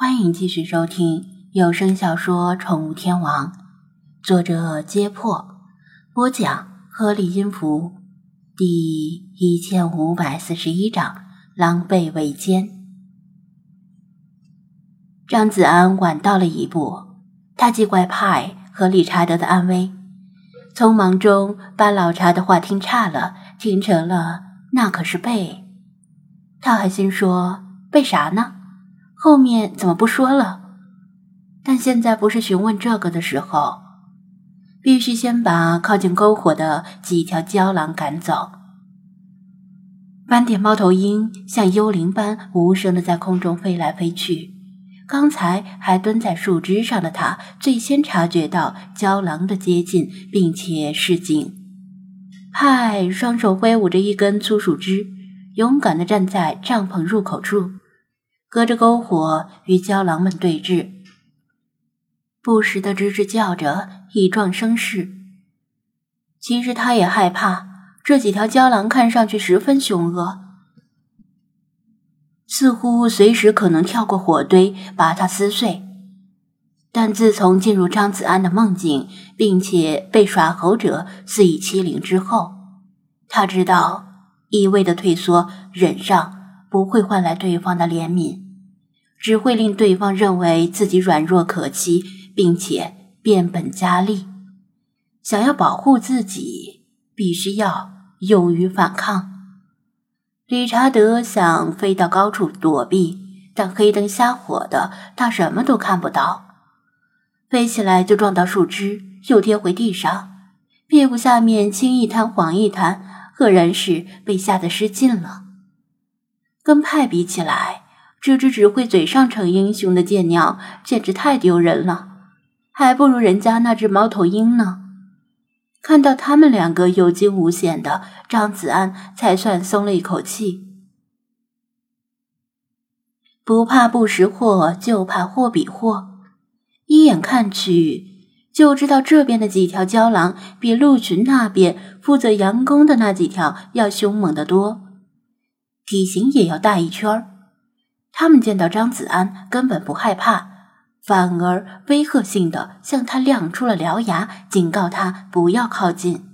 欢迎继续收听有声小说《宠物天王》，作者：揭破，播讲：合理音符，第一千五百四十一章：狼狈为奸。张子安晚到了一步，他既怪派和理查德的安危，匆忙中把老查的话听岔了，听成了那可是背。他还心说背啥呢？后面怎么不说了？但现在不是询问这个的时候，必须先把靠近篝火的几条郊狼赶走。斑点猫头鹰像幽灵般无声的在空中飞来飞去。刚才还蹲在树枝上的它，最先察觉到郊狼的接近，并且示警。派双手挥舞着一根粗树枝，勇敢的站在帐篷入口处。隔着篝火与郊狼们对峙，不时的吱吱叫着以壮声势。其实他也害怕，这几条郊狼看上去十分凶恶，似乎随时可能跳过火堆把他撕碎。但自从进入张子安的梦境，并且被耍猴者肆意欺凌之后，他知道一味的退缩忍让。不会换来对方的怜悯，只会令对方认为自己软弱可欺，并且变本加厉。想要保护自己，必须要勇于反抗。理查德想飞到高处躲避，但黑灯瞎火的，他什么都看不到。飞起来就撞到树枝，又跌回地上，屁股下面青一滩黄一滩，赫然是被吓得失禁了。跟派比起来，这只只会嘴上逞英雄的贱鸟简直太丢人了，还不如人家那只猫头鹰呢。看到他们两个有惊无险的，张子安才算松了一口气。不怕不识货，就怕货比货。一眼看去，就知道这边的几条郊狼比鹿群那边负责佯攻的那几条要凶猛得多。体型也要大一圈儿，他们见到张子安根本不害怕，反而威吓性的向他亮出了獠牙，警告他不要靠近。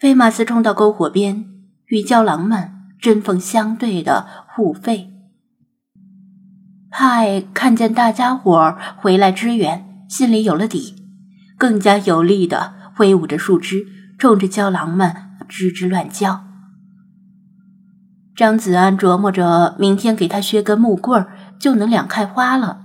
菲马斯冲到篝火边，与郊狼们针锋相对的互吠。派看见大家伙儿回来支援，心里有了底，更加有力的挥舞着树枝，冲着郊狼们吱吱乱叫。张子安琢磨着，明天给他削根木棍儿，就能两开花了。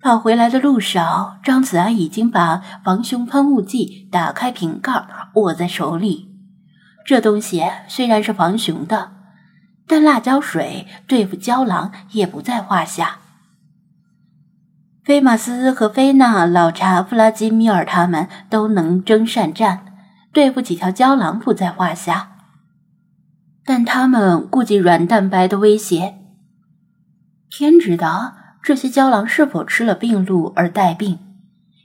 跑回来的路上，张子安已经把防凶喷雾剂打开瓶盖，握在手里。这东西虽然是防熊的，但辣椒水对付胶囊也不在话下。菲马斯和菲娜、老查、弗拉基米尔他们都能征善战，对付几条胶囊不在话下。但他们顾及软蛋白的威胁，天知道这些胶狼是否吃了病鹿而带病，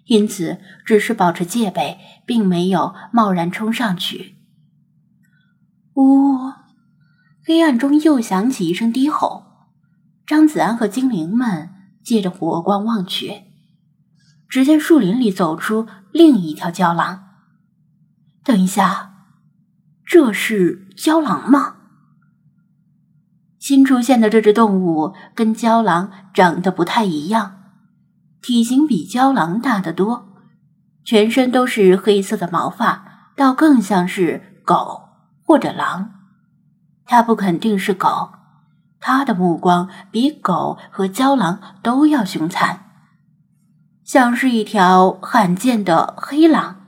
因此只是保持戒备，并没有贸然冲上去。呜！黑暗中又响起一声低吼。张子安和精灵们借着火光望去，只见树林里走出另一条胶狼。等一下。这是郊狼吗？新出现的这只动物跟郊狼长得不太一样，体型比郊狼大得多，全身都是黑色的毛发，倒更像是狗或者狼。它不肯定是狗，它的目光比狗和郊狼都要凶残，像是一条罕见的黑狼。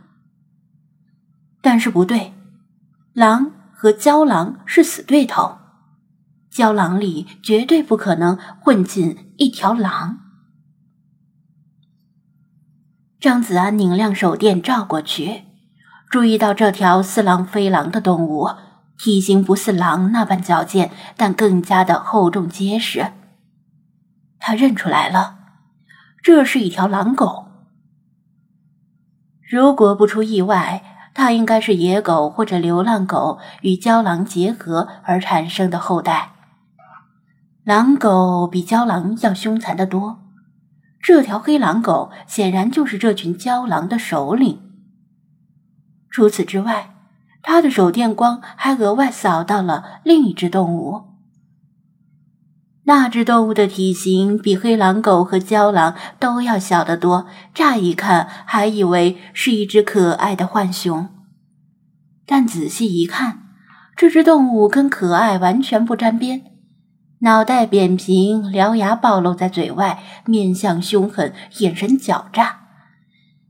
但是不对。狼和郊狼是死对头，郊狼里绝对不可能混进一条狼。张子安拧亮手电照过去，注意到这条似狼非狼的动物，体型不似狼那般矫健，但更加的厚重结实。他认出来了，这是一条狼狗。如果不出意外。它应该是野狗或者流浪狗与郊狼结合而产生的后代。狼狗比郊狼要凶残得多。这条黑狼狗显然就是这群郊狼的首领。除此之外，他的手电光还额外扫到了另一只动物。那只动物的体型比黑狼狗和郊狼都要小得多，乍一看还以为是一只可爱的浣熊，但仔细一看，这只动物跟可爱完全不沾边。脑袋扁平，獠牙暴露在嘴外，面相凶狠，眼神狡诈。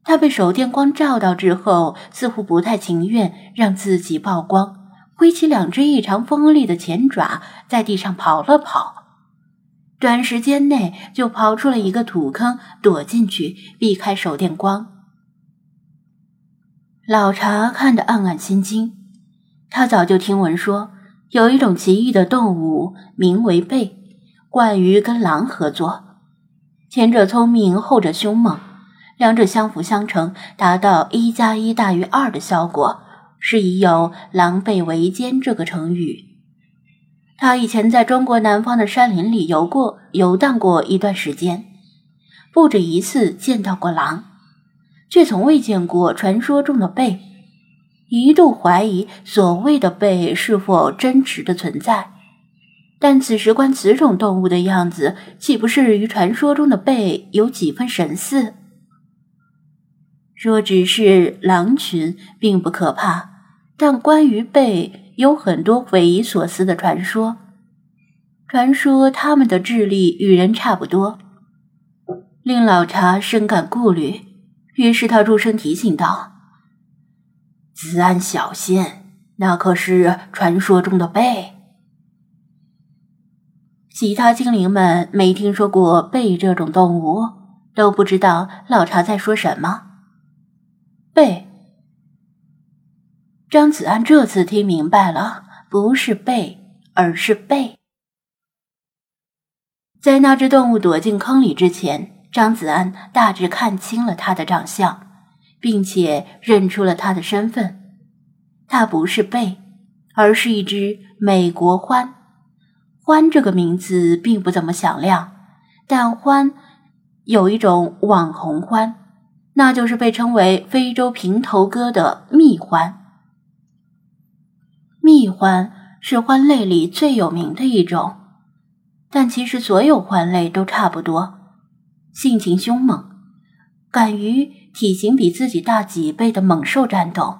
他被手电光照到之后，似乎不太情愿让自己曝光，挥起两只异常锋利的前爪，在地上跑了跑。短时间内就刨出了一个土坑，躲进去，避开手电光。老茶看得暗暗心惊，他早就听闻说。有一种奇异的动物，名为狈，惯于跟狼合作。前者聪明，后者凶猛，两者相辅相成，达到一加一大于二的效果，是已有“狼狈为奸”这个成语。他以前在中国南方的山林里游过、游荡过一段时间，不止一次见到过狼，却从未见过传说中的狈。一度怀疑所谓的狈是否真实的存在，但此时观此种动物的样子，岂不是与传说中的狈有几分神似？若只是狼群，并不可怕，但关于狈有很多匪夷所思的传说。传说他们的智力与人差不多，令老茶深感顾虑。于是他出声提醒道。子安小心，那可是传说中的贝。其他精灵们没听说过贝这种动物，都不知道老茶在说什么。贝，张子安这次听明白了，不是贝，而是贝。在那只动物躲进坑里之前，张子安大致看清了它的长相。并且认出了他的身份，他不是贝，而是一只美国獾。獾这个名字并不怎么响亮，但獾有一种网红獾，那就是被称为非洲平头哥的蜜獾。蜜獾是獾类里最有名的一种，但其实所有獾类都差不多，性情凶猛。敢于体型比自己大几倍的猛兽战斗，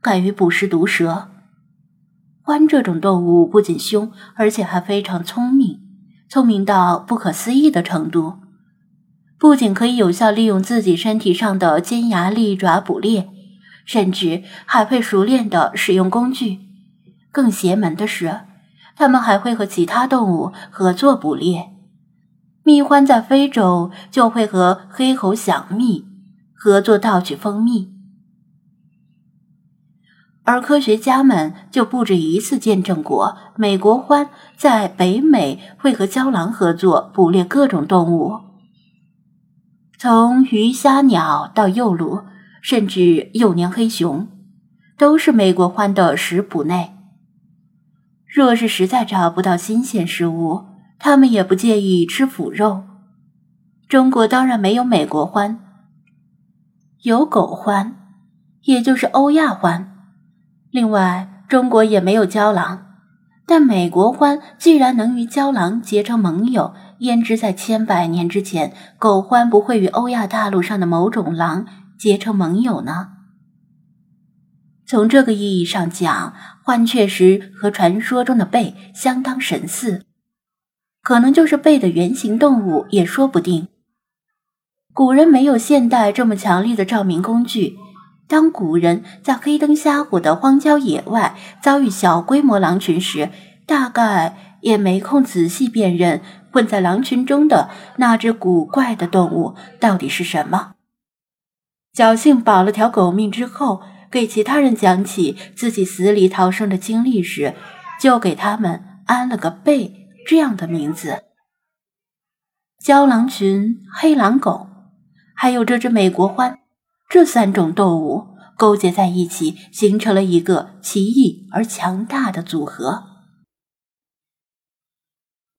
敢于捕食毒蛇。獾这种动物不仅凶，而且还非常聪明，聪明到不可思议的程度。不仅可以有效利用自己身体上的尖牙利爪捕猎，甚至还会熟练的使用工具。更邪门的是，他们还会和其他动物合作捕猎。蜜獾在非洲就会和黑猴响蜜合作盗取蜂蜜，而科学家们就不止一次见证过美国獾在北美会和郊狼合作捕猎各种动物，从鱼虾鸟到幼鹿，甚至幼年黑熊，都是美国獾的食捕内。若是实在找不到新鲜食物，他们也不介意吃腐肉。中国当然没有美国獾，有狗獾，也就是欧亚獾。另外，中国也没有郊狼。但美国獾既然能与郊狼结成盟友，焉知在千百年之前，狗獾不会与欧亚大陆上的某种狼结成盟友呢？从这个意义上讲，獾确实和传说中的贝相当神似。可能就是贝的原型动物也说不定。古人没有现代这么强力的照明工具，当古人在黑灯瞎火的荒郊野外遭遇小规模狼群时，大概也没空仔细辨认混在狼群中的那只古怪的动物到底是什么。侥幸保了条狗命之后，给其他人讲起自己死里逃生的经历时，就给他们安了个贝。这样的名字，郊狼群、黑狼狗，还有这只美国獾，这三种动物勾结在一起，形成了一个奇异而强大的组合。